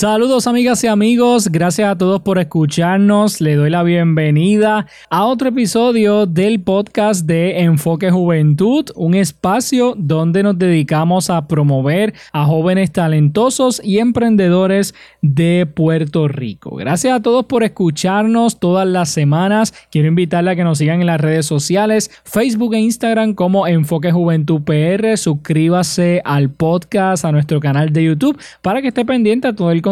Saludos amigas y amigos, gracias a todos por escucharnos, le doy la bienvenida a otro episodio del podcast de Enfoque Juventud, un espacio donde nos dedicamos a promover a jóvenes talentosos y emprendedores de Puerto Rico. Gracias a todos por escucharnos todas las semanas, quiero invitarle a que nos sigan en las redes sociales, Facebook e Instagram como Enfoque Juventud PR, suscríbase al podcast, a nuestro canal de YouTube para que esté pendiente a todo el contenido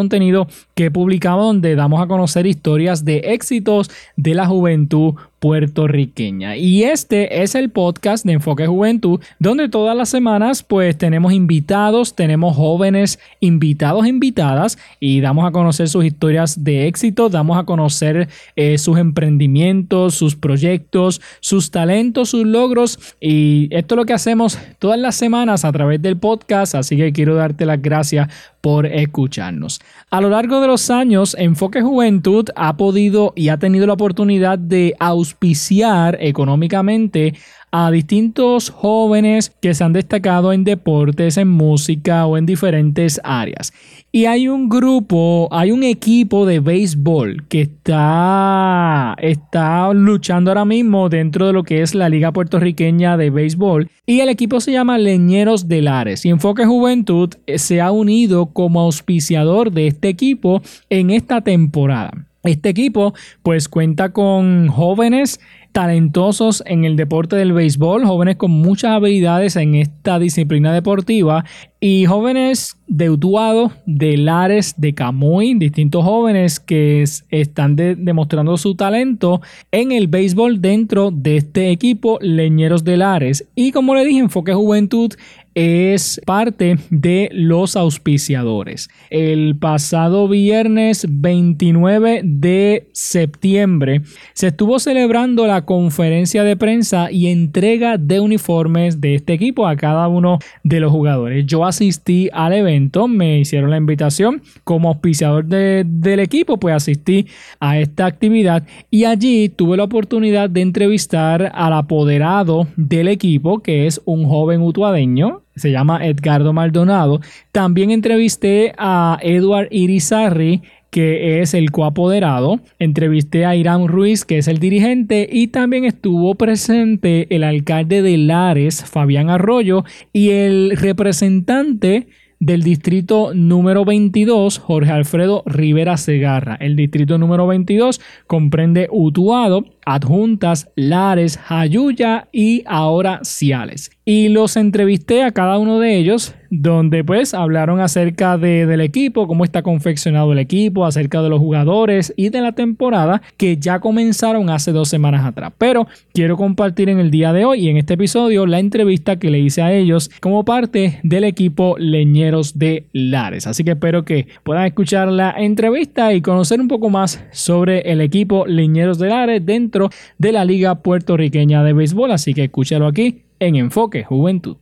que publicamos donde damos a conocer historias de éxitos de la juventud puertorriqueña. Y este es el podcast de Enfoque Juventud, donde todas las semanas pues tenemos invitados, tenemos jóvenes invitados, invitadas, y damos a conocer sus historias de éxito, damos a conocer eh, sus emprendimientos, sus proyectos, sus talentos, sus logros. Y esto es lo que hacemos todas las semanas a través del podcast, así que quiero darte las gracias por escucharnos. A lo largo de los años, Enfoque Juventud ha podido y ha tenido la oportunidad de auspiciar económicamente a distintos jóvenes que se han destacado en deportes, en música o en diferentes áreas. Y hay un grupo, hay un equipo de béisbol que está, está luchando ahora mismo dentro de lo que es la Liga Puertorriqueña de Béisbol. Y el equipo se llama Leñeros de Lares. Y Enfoque Juventud se ha unido como auspiciador de este equipo en esta temporada. Este equipo pues cuenta con jóvenes talentosos en el deporte del béisbol, jóvenes con muchas habilidades en esta disciplina deportiva y jóvenes de Utuado, de Lares, de Camuy, distintos jóvenes que están demostrando su talento en el béisbol dentro de este equipo Leñeros de Lares. Y como le dije, Enfoque Juventud es parte de los auspiciadores. El pasado viernes 29 de septiembre se estuvo celebrando la conferencia de prensa y entrega de uniformes de este equipo a cada uno de los jugadores. Yo asistí al evento, me hicieron la invitación como auspiciador del equipo, pues asistí a esta actividad y allí tuve la oportunidad de entrevistar al apoderado del equipo, que es un joven utuadeño, se llama Edgardo Maldonado. También entrevisté a Edward Irizarry, que es el coapoderado. Entrevisté a Irán Ruiz, que es el dirigente, y también estuvo presente el alcalde de Lares, Fabián Arroyo, y el representante del distrito número 22, Jorge Alfredo Rivera Segarra. El distrito número 22 comprende Utuado, Adjuntas, Lares, Jayuya y ahora Ciales. Y los entrevisté a cada uno de ellos donde pues hablaron acerca de, del equipo, cómo está confeccionado el equipo, acerca de los jugadores y de la temporada que ya comenzaron hace dos semanas atrás. Pero quiero compartir en el día de hoy y en este episodio la entrevista que le hice a ellos como parte del equipo Leñeros de Lares. Así que espero que puedan escuchar la entrevista y conocer un poco más sobre el equipo Leñeros de Lares dentro de la Liga Puertorriqueña de Béisbol. Así que escúchalo aquí en Enfoque Juventud.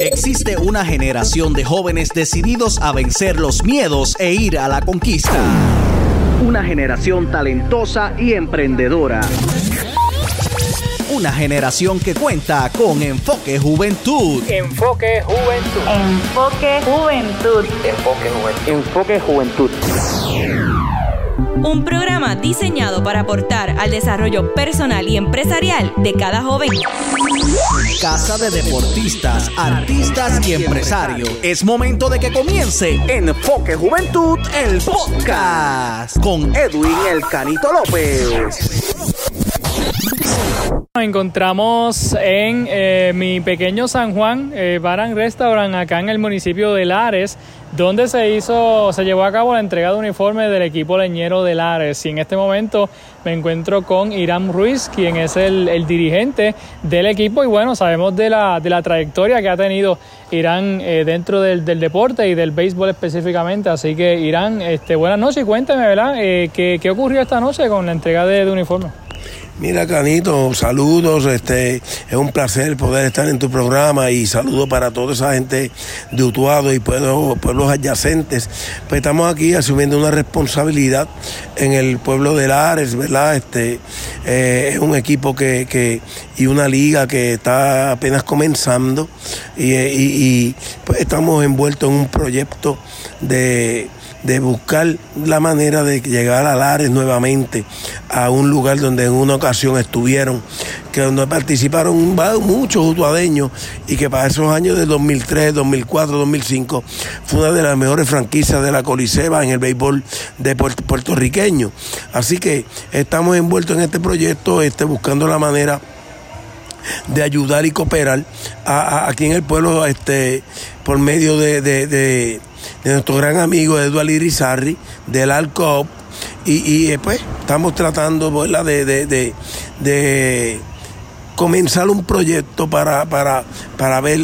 Existe una generación de jóvenes decididos a vencer los miedos e ir a la conquista. Una generación talentosa y emprendedora. Una generación que cuenta con Enfoque Juventud. Enfoque Juventud. Enfoque Juventud. Enfoque Juventud. Enfoque Juventud. Un programa diseñado para aportar al desarrollo personal y empresarial de cada joven. Casa de deportistas, artistas y empresarios. Es momento de que comience Enfoque Juventud, el podcast, con Edwin El Canito López. Nos encontramos en eh, mi pequeño San Juan eh, Baran Restaurant acá en el municipio de Lares donde se hizo, se llevó a cabo la entrega de uniformes del equipo leñero de Lares. Y en este momento me encuentro con Irán Ruiz, quien es el, dirigente del equipo. Y bueno, sabemos de la, de la trayectoria que ha tenido Irán eh, dentro del, deporte y del béisbol específicamente. Así que Irán, este, buenas noches y cuénteme, ¿verdad? Eh, ¿qué, ¿qué, ocurrió esta noche con la entrega de, de uniformes? Mira, Canito, saludos. Este, es un placer poder estar en tu programa y saludos para toda esa gente de Utuado y pueblos, pueblos adyacentes. Pues estamos aquí asumiendo una responsabilidad en el pueblo de Lares, ¿verdad? Este, eh, es un equipo que, que, y una liga que está apenas comenzando y, y pues estamos envueltos en un proyecto de de buscar la manera de llegar a Lares nuevamente, a un lugar donde en una ocasión estuvieron, que donde participaron muchos utuadeños y que para esos años de 2003, 2004, 2005 fue una de las mejores franquicias de la Coliseba en el béisbol de puertorriqueño. Así que estamos envueltos en este proyecto, este, buscando la manera de ayudar y cooperar aquí en el pueblo este, por medio de, nuestro gran amigo Eduardo Irizarri, del ALCOP, y, y pues estamos tratando De, de, de, comenzar un proyecto para, para, para ver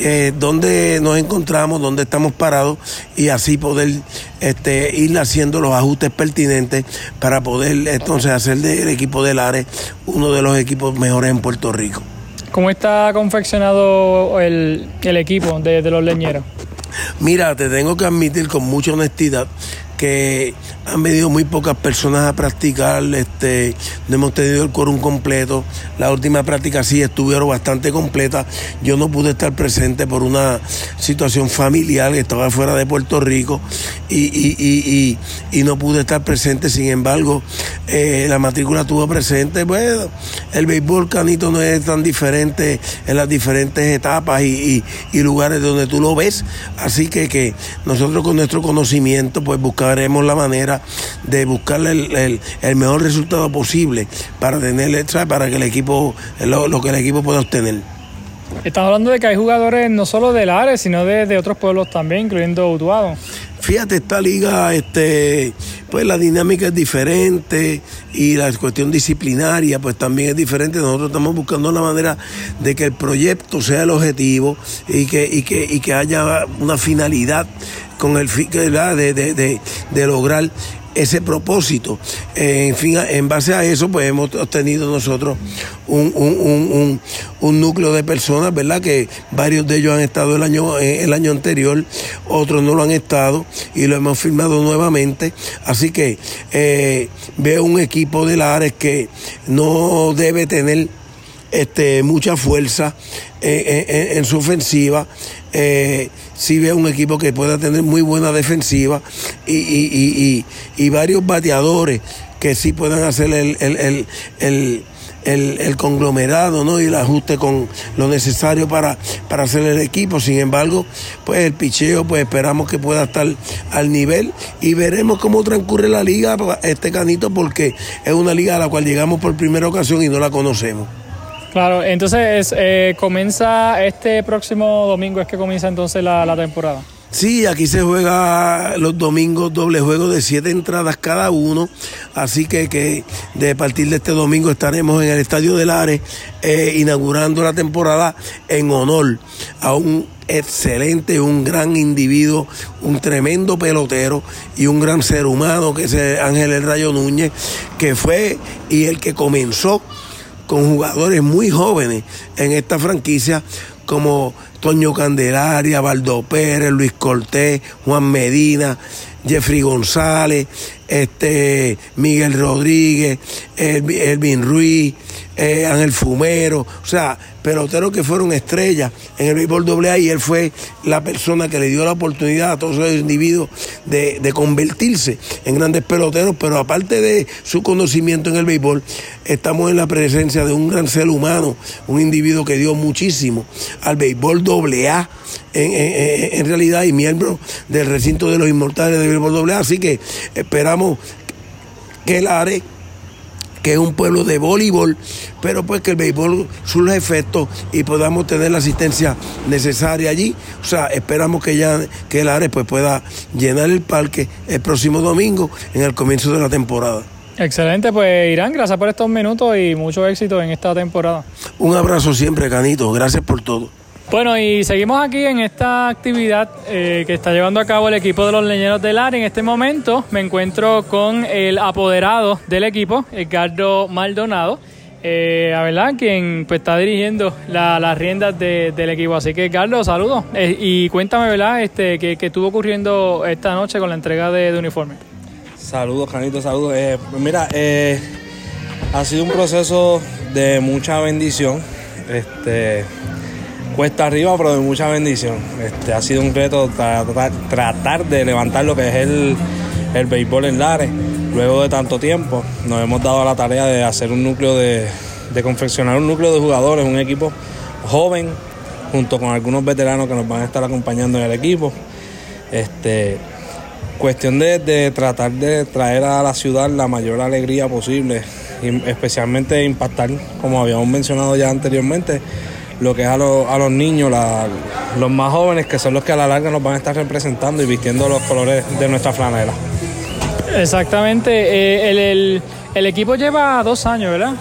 eh, dónde nos encontramos, dónde estamos parados y así poder este, ir haciendo los ajustes pertinentes para poder entonces hacer del equipo del ARE uno de los equipos mejores en Puerto Rico. ¿Cómo está confeccionado el, equipo de, de los leñeros? Mira, te tengo que admitir con mucha honestidad que han venido muy pocas personas a practicar, este, no hemos tenido el quórum completo. La última práctica sí estuvieron bastante completa. Yo no pude estar presente por una situación familiar, estaba fuera de Puerto Rico y, no pude estar presente. Sin embargo, eh, la matrícula estuvo presente. Bueno, el béisbol canito no es tan diferente en las diferentes etapas y, lugares donde tú lo ves. Así que, que nosotros con nuestro conocimiento, pues buscaremos la manera de buscarle el, mejor resultado posible para tener, para que el equipo, lo, que el equipo pueda obtener. Estamos hablando de que hay jugadores no solo del área, sino de, otros pueblos también, incluyendo Utuado. Fíjate, esta liga, este, pues la dinámica es diferente y la cuestión disciplinaria, pues también es diferente. Nosotros estamos buscando la manera de que el proyecto sea el objetivo y que, y que, y que haya una finalidad con el fin de, de, de, lograr ese propósito. en fin, en base a eso, pues hemos obtenido nosotros un, un, un, núcleo de personas, ¿verdad? Que varios de ellos han estado el año, eh, el año anterior, otros no lo han estado y lo hemos firmado nuevamente. Así que eh, veo un equipo de Lares que no debe tener este, mucha fuerza eh, en su ofensiva si ve un equipo que pueda tener muy buena defensiva y, varios bateadores que sí puedan hacer el, el, conglomerado ¿no? y el ajuste con lo necesario para, para hacer el equipo. Sin embargo, pues el picheo, pues esperamos que pueda estar al nivel y veremos cómo transcurre la liga, este canito, porque es una liga a la cual llegamos por primera ocasión y no la conocemos. Claro, entonces eh, comienza este próximo domingo, es que comienza entonces la, temporada. Sí, aquí se juega los domingos doble juego de siete entradas cada uno, así que, que de partir de este domingo estaremos en el Estadio del Ares eh, inaugurando la temporada en honor a un excelente, un gran individuo, un tremendo pelotero y un gran ser humano que es Ángel El Rayo Núñez, que fue y el que comenzó con jugadores muy jóvenes en esta franquicia como Toño Candelaria, Baldo Pérez, Luis Cortés, Juan Medina, Jeffrey González, este Miguel Rodríguez, Elvin Ruiz, eh, Fumero, o sea, peloteros que fueron estrellas en el béisbol AA y él fue la persona que le dio la oportunidad a todos esos individuos de, convertirse en grandes peloteros, pero aparte de su conocimiento en el béisbol, estamos en la presencia de un gran ser humano, un individuo que dio muchísimo al béisbol AA en, en realidad y miembro del recinto de los inmortales del béisbol AA, así que esperamos que el ARE que es un pueblo de voleibol, pero pues que el béisbol sus efectos y podamos tener la asistencia necesaria allí. O sea, esperamos que ya que el ARE pues pueda llenar el parque el próximo domingo en el comienzo de la temporada. Excelente, pues Irán, gracias por estos minutos y mucho éxito en esta temporada. Un abrazo siempre, Canito, gracias por todo. Bueno, y seguimos aquí en esta actividad eh, que está llevando a cabo el equipo de los leñeros del área. En este momento me encuentro con el apoderado del equipo, Edgardo Maldonado, eh, verdad, quien pues, está dirigiendo las riendas del equipo. Así que, Carlos, saludos. Eh, y cuéntame, ¿verdad?, este, ¿qué, estuvo ocurriendo esta noche con la entrega de, uniforme. Saludos, Canito, saludos. Eh, pues mira, ha sido un proceso de mucha bendición. Este cuesta arriba, pero de mucha bendición. Este, ha sido un reto tratar de levantar lo que es el, el béisbol en Lares. Luego de tanto tiempo, nos hemos dado la tarea de hacer un núcleo de, de confeccionar un núcleo de jugadores, un equipo joven, junto con algunos veteranos que nos van a estar acompañando en el equipo. Este, cuestión de, de, tratar de traer a la ciudad la mayor alegría posible, especialmente impactar, como habíamos mencionado ya anteriormente, lo que es a, los niños, los más jóvenes, que son los que a la larga nos van a estar representando y vistiendo los colores de nuestra flanela. Exactamente, eh, el, equipo lleva dos años, ¿verdad?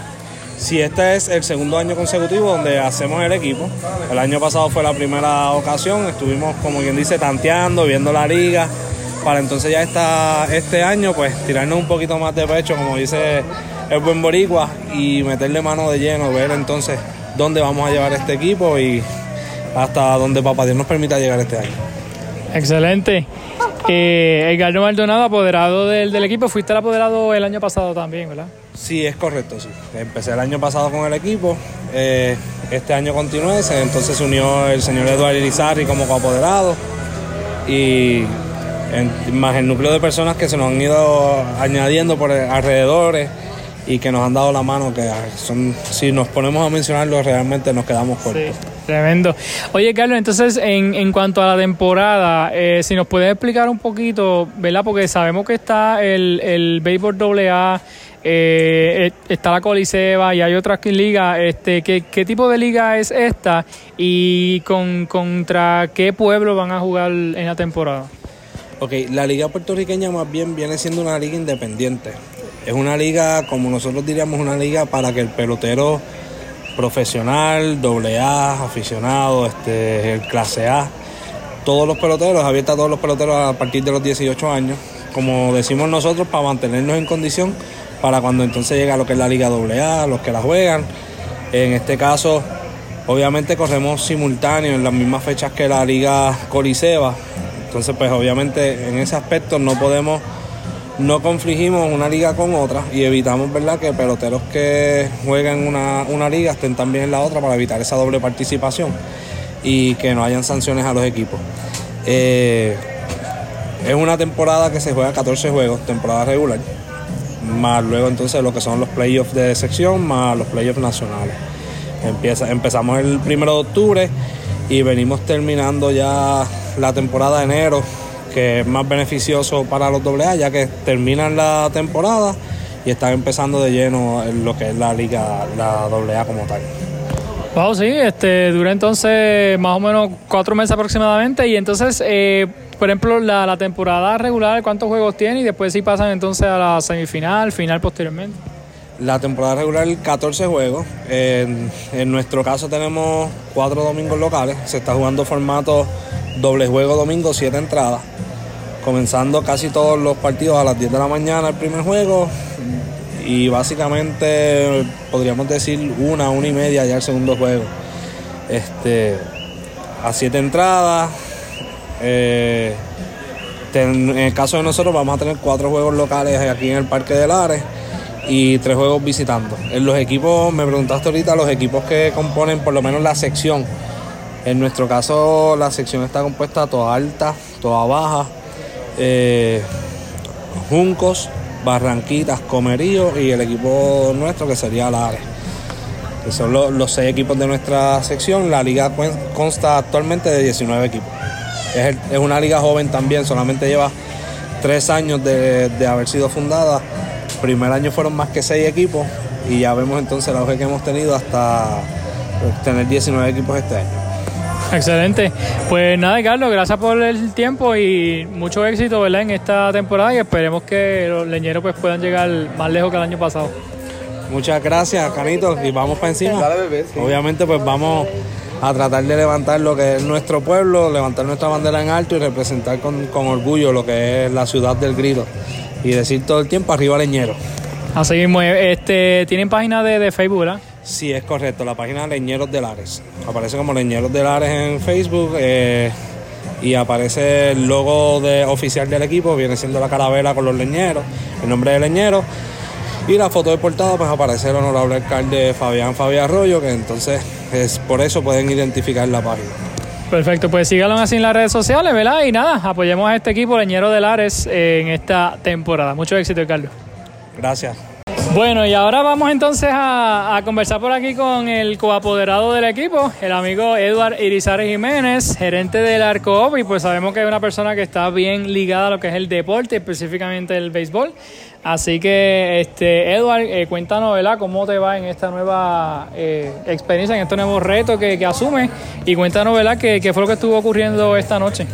Sí, este es el segundo año consecutivo donde hacemos el equipo. El año pasado fue la primera ocasión, estuvimos como quien dice tanteando, viendo la liga, para entonces ya está este año pues tirarnos un poquito más de pecho, como dice el buen boricua, y meterle mano de lleno, ver entonces dónde vamos a llevar este equipo y hasta donde Papá Dios nos permita llegar este año. Excelente. Eh, Edgardo Maldonado, apoderado del, equipo, fuiste el apoderado el año pasado también, ¿verdad? Sí, es correcto, sí. Empecé el año pasado con el equipo, eh, este año continué, entonces se unió el señor Eduardo Irizarri como coapoderado y más el núcleo de personas que se nos han ido añadiendo por alrededores y que nos han dado la mano, que son, si nos ponemos a mencionarlo, realmente nos quedamos cortos. tremendo. Oye, Carlos, entonces, en, en cuanto a la temporada, eh, si nos puedes explicar un poquito, ¿verdad? Porque sabemos que está el, el Béisbol AA, eh, está la Coliseba y hay otras ligas. Este, ¿qué, ¿Qué tipo de liga es esta y con, contra qué pueblo van a jugar en la temporada? Ok, la liga puertorriqueña más bien viene siendo una liga independiente. Es una liga, como nosotros diríamos, una liga para que el pelotero profesional, doble A, aficionado, este, el clase A, todos los peloteros, abierta a todos los peloteros a partir de los 18 años, como decimos nosotros, para mantenernos en condición para cuando entonces llega lo que es la Liga AA, los que la juegan. En este caso, obviamente corremos simultáneo en las mismas fechas que la Liga Coliseba. Entonces, pues obviamente en ese aspecto no podemos no confligimos una liga con otra y evitamos ¿verdad? que peloteros que jueguen una, una liga estén también en la otra para evitar esa doble participación y que no hayan sanciones a los equipos. Eh, es una temporada que se juega 14 juegos, temporada regular, más luego entonces lo que son los playoffs de sección, más los playoffs nacionales. Empieza, empezamos el primero de octubre y venimos terminando ya la temporada de enero que es más beneficioso para los AA ya que terminan la temporada y están empezando de lleno en lo que es la liga, la AA como tal. Wow, sí, este, dura entonces más o menos cuatro meses aproximadamente y entonces, eh, por ejemplo, la, temporada regular, ¿cuántos juegos tiene? Y después sí pasan entonces a la semifinal, final posteriormente. La temporada regular, 14 juegos. En, nuestro caso tenemos cuatro domingos locales. Se está jugando formato doble juego domingo, siete entradas comenzando casi todos los partidos a las 10 de la mañana el primer juego y básicamente podríamos decir una, una y media ya el segundo juego. Este, a siete entradas. Eh, en el caso de nosotros vamos a tener cuatro juegos locales aquí en el Parque de Lares y tres juegos visitando. En los equipos, me preguntaste ahorita, los equipos que componen por lo menos la sección. En nuestro caso la sección está compuesta toda alta, toda baja, eh, Juncos, Barranquitas, Comerío y el equipo nuestro que sería Lares. Que son los, seis equipos de nuestra sección. La liga consta actualmente de 19 equipos. Es, una liga joven también, solamente lleva tres años de, de haber sido fundada. Primer año fueron más que seis equipos y ya vemos entonces la auge que hemos tenido hasta tener 19 equipos este año. Excelente. Pues nada, Carlos, gracias por el tiempo y mucho éxito ¿verdad? en esta temporada y esperemos que los leñeros pues, puedan llegar más lejos que el año pasado. Muchas gracias, Canito, y vamos para encima. Obviamente, pues vamos a tratar de levantar lo que es nuestro pueblo, levantar nuestra bandera en alto y representar con, orgullo lo que es la ciudad del grito y decir todo el tiempo arriba leñero. Así mismo, este, tienen página de, de Facebook, ¿verdad? Sí, es correcto, la página Leñeros de Lares. Aparece como Leñeros de Lares en Facebook eh, y aparece el logo de, oficial del equipo, viene siendo la caravela con los leñeros, el nombre de leñero. Y la foto de portada, pues aparece el honorable alcalde Fabián Fabián Arroyo, que entonces es por eso pueden identificar la página. Perfecto, pues síganlo así en las redes sociales, ¿verdad? Y nada, apoyemos a este equipo Leñero de Lares en esta temporada. Mucho éxito, Carlos. Gracias. Bueno, y ahora vamos entonces a, conversar por aquí con el coapoderado del equipo, el amigo Eduard Irizares Jiménez, gerente del Arcoop, y pues sabemos que es una persona que está bien ligada a lo que es el deporte, específicamente el béisbol. Así que, este, Edward, eh, cuéntanos, ¿verdad?, cómo te va en esta nueva eh, experiencia, en este nuevo reto que, que asumes, y cuéntanos, ¿verdad?, qué, qué fue lo que estuvo ocurriendo esta noche.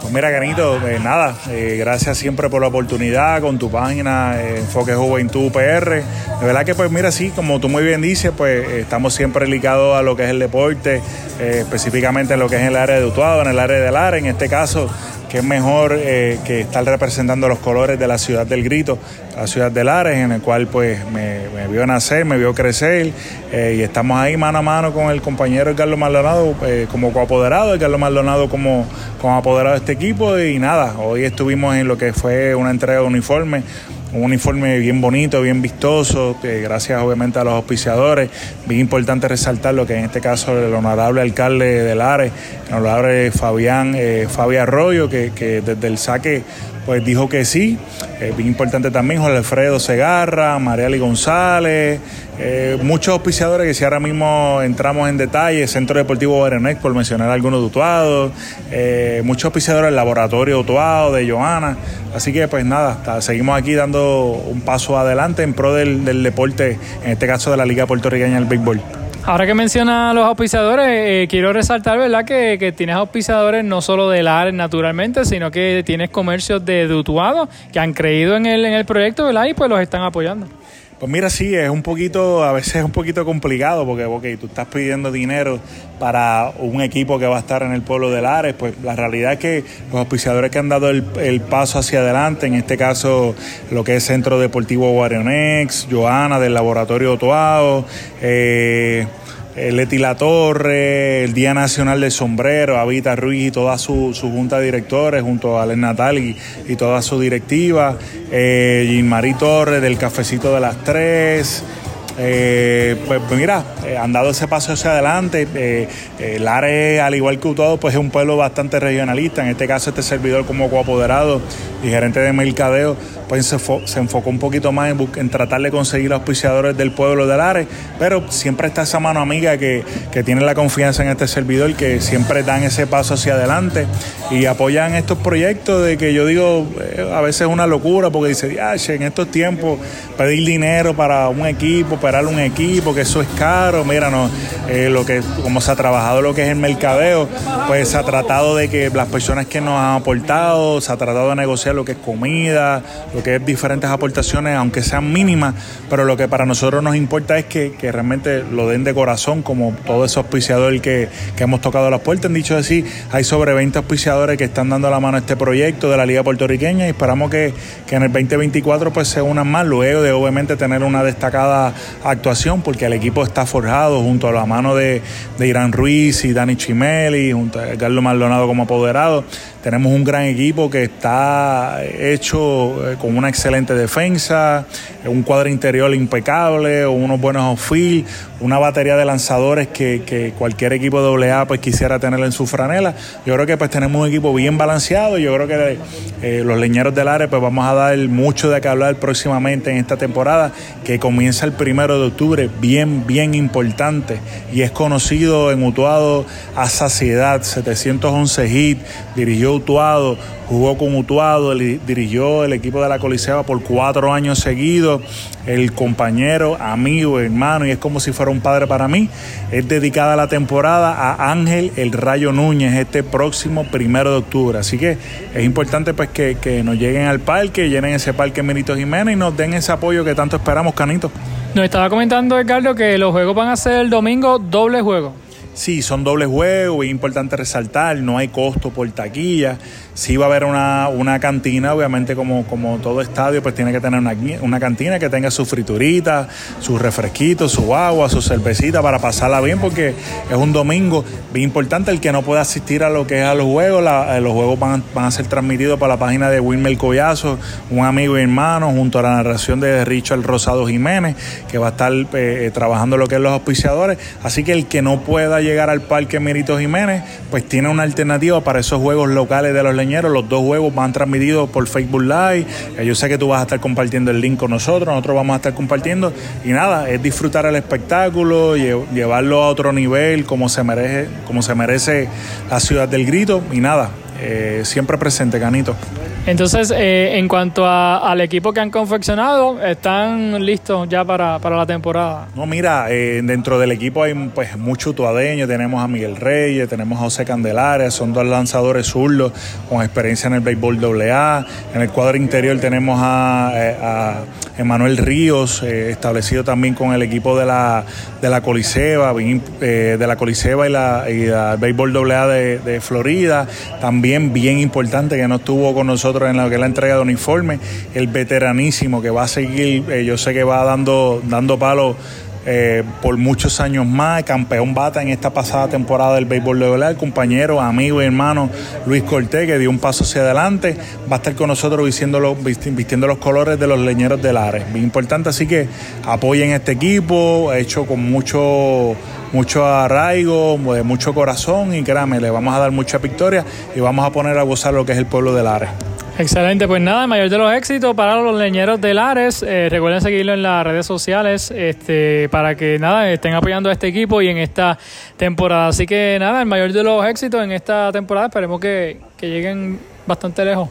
Pues mira, Canito, eh, nada, eh, gracias siempre por la oportunidad con tu página eh, Enfoque Juventud PR. De verdad que, pues mira, sí, como tú muy bien dices, pues estamos siempre ligados a lo que es el deporte, específicamente en lo que es el área de Utuado, en el área del área, en este caso es mejor eh, que estar representando los colores de la ciudad del Grito, la ciudad de Lares, en el cual pues me, vio nacer, me vio crecer eh, y estamos ahí mano a mano con el compañero Carlos Maldonado eh, como coapoderado, Carlos Maldonado como, como apoderado de este equipo y nada, hoy estuvimos en lo que fue una entrega de uniforme un uniforme bien bonito, bien vistoso, gracias obviamente a los auspiciadores. Bien importante resaltar lo que en este caso el honorable alcalde de Lares, el honorable Fabián eh, Arroyo, que, que desde el saque pues dijo que sí. Eh, bien importante también Jorge Alfredo Segarra, Mariali González, eh, muchos auspiciadores que si ahora mismo entramos en detalle, Centro Deportivo Berenex, por mencionar algunos de eh, muchos auspiciadores del Laboratorio Utuado, de Joana. Así que pues nada, seguimos aquí dando un paso adelante en pro del, del deporte, en este caso de la Liga Puertorriqueña del Béisbol. Ahora que menciona a los auspiciadores, eh, quiero resaltar, ¿verdad?, que, tienes auspiciadores no solo de la naturalmente, sino que tienes comercios de Dutuado que han creído en el, en el proyecto, ¿verdad?, y pues los están apoyando. Pues mira, sí, es un poquito, a veces es un poquito complicado porque, ok, tú estás pidiendo dinero para un equipo que va a estar en el pueblo de Lares, pues la realidad es que los auspiciadores que han dado el, el paso hacia adelante, en este caso lo que es Centro Deportivo Guarionex, Joana del Laboratorio Otoao, eh, Leti La Torre, el Día Nacional del Sombrero, Avita Ruiz y toda su, junta de directores, junto a Alen Natal y, y toda su directiva, eh, Jean-Marie Torres del Cafecito de las Tres. Eh, pues mira, eh, han dado ese paso hacia adelante. Eh, eh, Lares, al igual que todo, pues es un pueblo bastante regionalista. En este caso, este servidor como coapoderado y gerente de mercadeo, pues se, se enfocó un poquito más en, en, tratar de conseguir auspiciadores del pueblo de Lares, pero siempre está esa mano amiga que, que tiene la confianza en este servidor, que siempre dan ese paso hacia adelante y apoyan estos proyectos de que yo digo, eh, a veces es una locura, porque dice, en estos tiempos pedir dinero para un equipo, operar un equipo, que eso es caro, mira, no, eh, lo que, como se ha trabajado lo que es el mercadeo, pues se ha tratado de que las personas que nos han aportado, se ha tratado de negociar lo que es comida, lo que es diferentes aportaciones, aunque sean mínimas, pero lo que para nosotros nos importa es que, que realmente lo den de corazón, como todo ese auspiciador que, que hemos tocado las puertas. Han dicho así, hay sobre 20 auspiciadores que están dando la mano a este proyecto de la Liga Puertorriqueña y esperamos que, que en el 2024 pues se unan más, luego de obviamente tener una destacada actuación, porque el equipo está forjado junto a la mano de, de Irán Ruiz y Dani Chimeli, junto a Carlos Maldonado como apoderado. Tenemos un gran equipo que está hecho con una excelente defensa, un cuadro interior impecable, unos buenos outfield, una batería de lanzadores que, cualquier equipo de AA pues quisiera tener en su franela. Yo creo que pues tenemos un equipo bien balanceado. Yo creo que eh, los leñeros del área pues vamos a dar mucho de qué hablar próximamente en esta temporada que comienza el primero de octubre, bien, bien importante y es conocido en Utuado a saciedad, 711 hits, dirigió Utuado, jugó con Utuado, dirigió el equipo de la Colisea por cuatro años seguidos, el compañero, amigo, hermano, y es como si fuera un padre para mí. Es dedicada la temporada a Ángel El Rayo Núñez este próximo primero de octubre. Así que es importante pues que, que nos lleguen al parque, llenen ese parque Benito Jiménez y nos den ese apoyo que tanto esperamos, Canito. Nos estaba comentando, Ricardo, que los juegos van a ser el domingo doble juego. Sí, son dobles juegos, es importante resaltar, no hay costo por taquilla. Sí va a haber una, una cantina, obviamente como, como todo estadio, pues tiene que tener una, una cantina que tenga su friturita, sus refresquitos, su agua, su cervecita para pasarla bien, porque es un domingo bien importante. El que no pueda asistir a lo que es a los juegos, eh, los juegos van, van, a ser transmitidos para la página de Wilmer Collazo, un amigo y hermano, junto a la narración de Richard Rosado Jiménez, que va a estar eh, trabajando lo que es los auspiciadores. Así que el que no pueda llegar al Parque Mirito Jiménez, pues tiene una alternativa para esos juegos locales de los Los dos juegos van transmitidos por Facebook Live. Yo sé que tú vas a estar compartiendo el link con nosotros, nosotros vamos a estar compartiendo. Y nada, es disfrutar el espectáculo, llevarlo a otro nivel, como se merece, como se merece la ciudad del grito. Y nada, eh, siempre presente, Canito. Entonces, eh, en cuanto al equipo que han confeccionado, ¿están listos ya para, la temporada? No, mira, eh, dentro del equipo hay pues mucho tuadeño, tenemos a Miguel Reyes, tenemos a José Candelares, son dos lanzadores zurdos con experiencia en el béisbol AA. En el cuadro interior tenemos a, eh, Emanuel Ríos, establecido también con el equipo de la, de la Coliseba, de la Coliseba y la, y béisbol AA de, de Florida. También bien importante que no estuvo con nosotros en lo que es la entrega de uniforme, el veteranísimo que va a seguir, eh, yo sé que va dando, dando palo eh, por muchos años más, campeón bata en esta pasada temporada del béisbol de el compañero, amigo y hermano Luis Cortés, que dio un paso hacia adelante, va a estar con nosotros vistiendo, vistiendo los colores de los leñeros del Ares. Bien importante, así que apoyen este equipo, hecho con mucho mucho arraigo, mucho corazón y créanme, le vamos a dar mucha victoria y vamos a poner a gozar lo que es el pueblo del Ares. Excelente, pues nada, mayor de los éxitos para los leñeros de Lares. Eh, recuerden seguirlo en las redes sociales este, para que nada estén apoyando a este equipo y en esta temporada. Así que nada, el mayor de los éxitos en esta temporada. Esperemos que, que lleguen bastante lejos.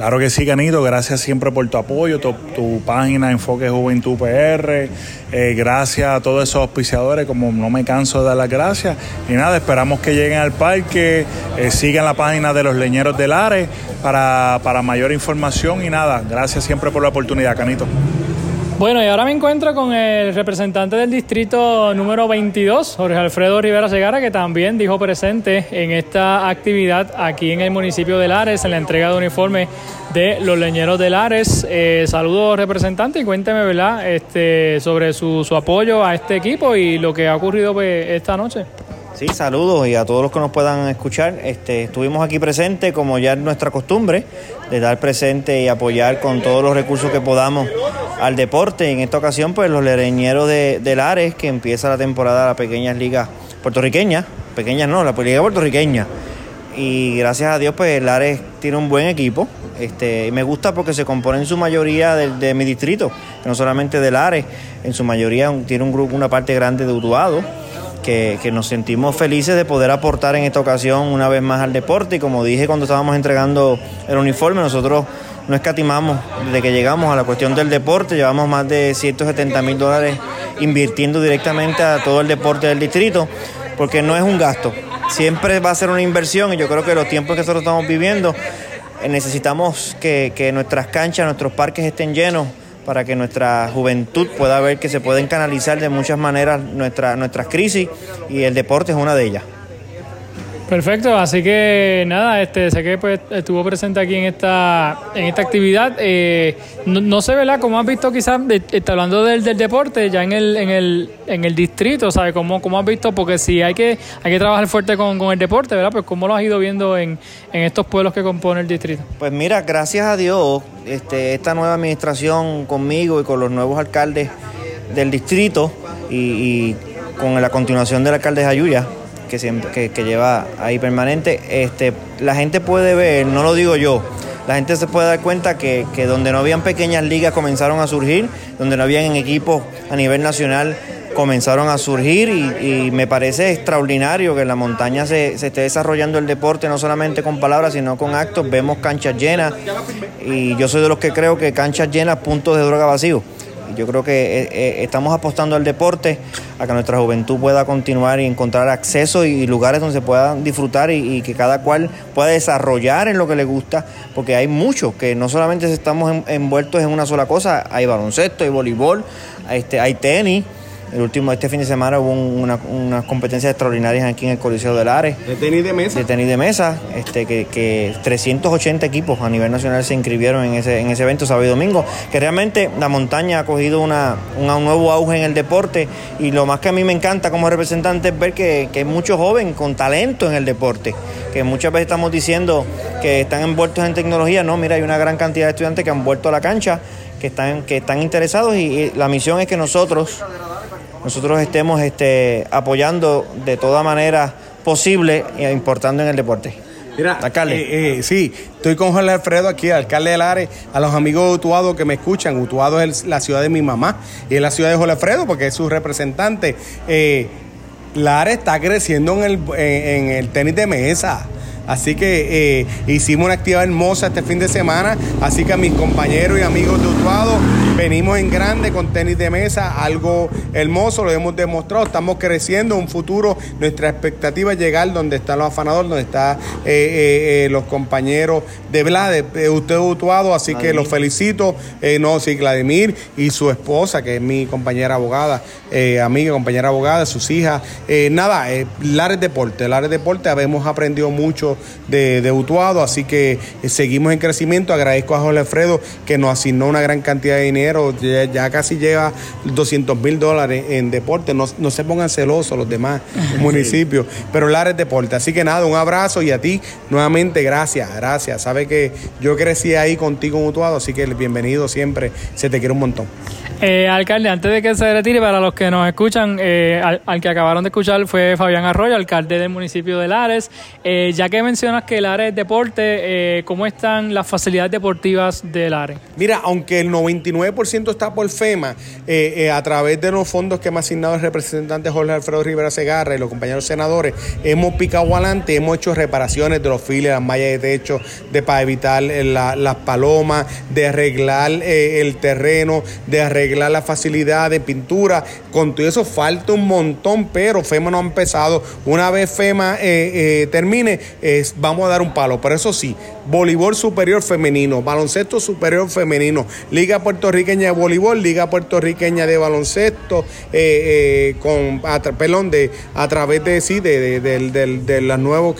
Claro que sí, Canito. Gracias siempre por tu apoyo, tu, página Enfoque Juventud PR. Eh, gracias a todos esos auspiciadores, como no me canso de dar las gracias. Y nada, esperamos que lleguen al parque, eh, sigan la página de los Leñeros del Ares para, para mayor información. Y nada, gracias siempre por la oportunidad, Canito. Bueno, y ahora me encuentro con el representante del distrito número 22, Jorge Alfredo Rivera Segara, que también dijo presente en esta actividad aquí en el municipio de Lares, en la entrega de uniforme de los leñeros de Lares. Eh, saludos, representante, y cuénteme, ¿verdad?, este, sobre su, su apoyo a este equipo y lo que ha ocurrido pues, esta noche. Sí, saludos y a todos los que nos puedan escuchar. Este, estuvimos aquí presentes, como ya es nuestra costumbre, de dar presente y apoyar con todos los recursos que podamos al deporte. En esta ocasión, pues los lereñeros de, de Lares, que empieza la temporada de las pequeñas ligas puertorriqueñas, pequeñas no, la liga puertorriqueña. Y gracias a Dios, pues Lares tiene un buen equipo. Este, me gusta porque se compone en su mayoría de, mi distrito, no solamente de Lares, en su mayoría tiene un grupo, una parte grande de Utuado que, nos sentimos felices de poder aportar en esta ocasión una vez más al deporte. Y como dije cuando estábamos entregando el uniforme, nosotros no escatimamos desde que llegamos a la cuestión del deporte, llevamos más de 170 mil dólares invirtiendo directamente a todo el deporte del distrito, porque no es un gasto, siempre va a ser una inversión y yo creo que los tiempos que nosotros estamos viviendo eh, necesitamos que, que nuestras canchas, nuestros parques estén llenos para que nuestra juventud pueda ver que se pueden canalizar de muchas maneras nuestra, nuestras crisis y el deporte es una de ellas. Perfecto, así que nada, este, sé que pues, estuvo presente aquí en esta, en esta actividad. Eh, no, sé, ¿verdad? Como has visto quizás, está hablando del, del, deporte, ya en el, en el, en el distrito, ¿sabes? ¿Cómo, ¿Cómo has visto? Porque si hay que, hay que trabajar fuerte con, con, el deporte, ¿verdad? Pues ¿cómo lo has ido viendo en, en estos pueblos que componen el distrito? Pues mira, gracias a Dios, este, esta nueva administración conmigo y con los nuevos alcaldes del distrito y, y con la continuación del alcalde Jayuya, que, siempre, que, lleva ahí permanente, este, la gente puede ver, no lo digo yo, la gente se puede dar cuenta que, donde no habían pequeñas ligas comenzaron a surgir, donde no habían equipos a nivel nacional comenzaron a surgir y, me parece extraordinario que en la montaña se, se, esté desarrollando el deporte no solamente con palabras sino con actos, vemos canchas llenas y yo soy de los que creo que canchas llenas, puntos de droga vacíos. Yo creo que eh, eh, estamos apostando al deporte, a que nuestra juventud pueda continuar y encontrar acceso y, lugares donde se pueda disfrutar y, que cada cual pueda desarrollar en lo que le gusta, porque hay muchos que no solamente estamos envueltos en una sola cosa, hay baloncesto, hay voleibol, este, hay tenis, El último, este fin de semana hubo una- unas competencias extraordinarias aquí en el Coliseo del Ares. ¿De tenis de mesa? De tenis de mesa, este, que, que 380 equipos a nivel nacional se inscribieron en ese, en ese evento sábado y domingo. Que realmente la montaña ha cogido una, una- un nuevo auge en el deporte y lo más que a mí me encanta como representante es ver que, que hay muchos jóvenes con talento en el deporte. Que muchas veces estamos diciendo que están envueltos en tecnología. No, mira, hay una gran cantidad de estudiantes que han vuelto a la cancha, que están, que están interesados y, y la misión es que nosotros nosotros estemos este, apoyando de toda manera posible e importando en el deporte. Mira, Alcalde. eh, eh, sí, estoy con Jorge Alfredo aquí, alcalde de Lares, a los amigos de Utuado que me escuchan. Utuado es la ciudad de mi mamá y es la ciudad de Jorge Alfredo porque es su representante. Eh, Lares está creciendo en el, en, en el tenis de mesa. Así que eh, hicimos una actividad hermosa este fin de semana. Así que a mis compañeros y amigos de Utuado venimos en grande con tenis de mesa, algo hermoso, lo hemos demostrado. Estamos creciendo, un futuro. Nuestra expectativa es llegar donde están los afanadores, donde están los compañeros de de usted Utuado. Así que los felicito. Eh, no, sí, Vladimir y su esposa, que es mi compañera abogada, eh, amiga, compañera abogada, sus hijas. Eh, nada, eh, Lares Deporte, Lares Deporte, hemos aprendido mucho de, de Utuado, así que eh, seguimos en crecimiento. Agradezco a Jorge Alfredo que nos asignó una gran cantidad de dinero, ya, ya casi llega 200 mil dólares en deporte. No, no se pongan celosos los demás municipios, pero Lares Deporte. Así que nada, un abrazo y a ti nuevamente gracias, gracias. Sabe que yo crecí ahí contigo en Utuado, así que bienvenido siempre, se te quiere un montón. Eh, alcalde, antes de que se retire, para los que nos escuchan, eh, al, que acabaron de escuchar fue Fabián Arroyo, alcalde del municipio de Lares. Eh, ya que mencionas que Lares es deporte, eh, ¿cómo están las facilidades deportivas de Lares? Mira, aunque el 99% está por FEMA, a través de los fondos que me ha asignado el representante Jorge Alfredo Rivera Segarra y los compañeros senadores, hemos picado adelante, hemos hecho reparaciones de los files, las mallas de techo, de para evitar la- las palomas, de arreglar el terreno, de arreglar las facilidades de pintura. Con todo eso falta un montón, pero FEMA no ha empezado. Una vez FEMA eh, eh, termine, vamos a dar un palo. Pero eso sí, voleibol superior femenino, baloncesto superior femenino, Liga Puertorriqueña de Voleibol, Liga Puertorriqueña de Baloncesto, eh, con, a, perdón, de, a través de, sí, de, de, del- de las nuevas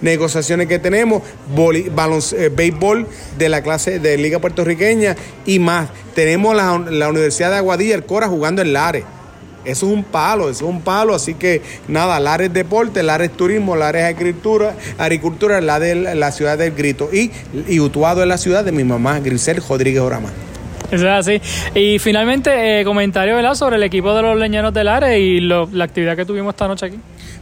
negociaciones que tenemos, voli- balonc- eh, béisbol de la clase de Liga Puertorriqueña y más. Tenemos la, la Universidad de Aguadilla, el Cora jugando en Lares. Eso es un palo, eso es un palo. Así que nada, Lares Deporte, Lares Turismo, Lares Agricultura, Agricultura, la de la ciudad del Grito. Y, y Utuado es la ciudad de mi mamá, Grisel Rodríguez Orama. Eso es así. Y finalmente, eh, comentario ¿verdad? sobre el equipo de los leñeros del Lares y la actividad que tuvimos esta noche aquí.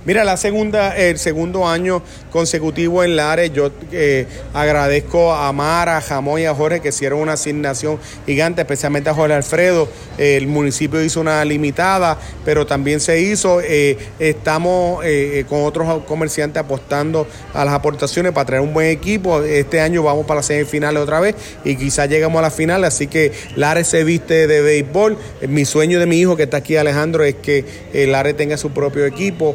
Mira, la segunda, el segundo año consecutivo en Lares, yo eh, agradezco a Mara, a Jamón y a Jorge que hicieron una asignación gigante, especialmente a Jorge Alfredo. el municipio hizo una limitada, pero también se hizo. eh, estamos eh, con otros comerciantes apostando a las aportaciones para traer un buen equipo. Este año vamos para las semifinales otra vez y quizás llegamos a la final, así que Lares se viste de béisbol. Mi sueño de mi hijo que está aquí, Alejandro, es que Lares tenga su propio equipo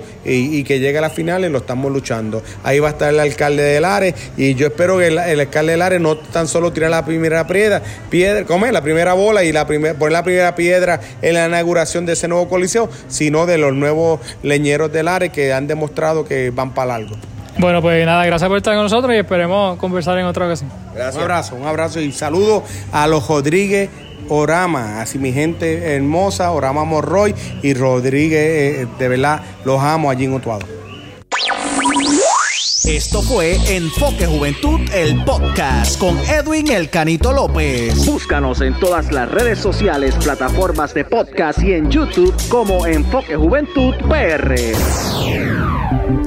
y que llegue a las finales, lo estamos luchando. Ahí va a estar el alcalde de Lares y yo espero que el, el alcalde de Lares no tan solo tire la primera piedra, piedra come la primera bola y la primer, poner la primera piedra en la inauguración de ese nuevo coliseo, sino de los nuevos leñeros de Lares que han demostrado que van para largo. Bueno, pues nada, gracias por estar con nosotros y esperemos conversar en otra ocasión. Un abrazo, un abrazo y saludo a los Rodríguez Orama, así mi gente hermosa, Orama Morroy y Rodríguez, eh, de verdad, los amo allí en Utuado. Esto fue Enfoque Juventud, el podcast con Edwin El Canito López. Búscanos en todas las redes sociales, plataformas de podcast y en YouTube como Enfoque Juventud PR.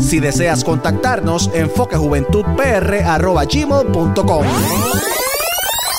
Si deseas contactarnos, enfoquejuventudpr.gmail.com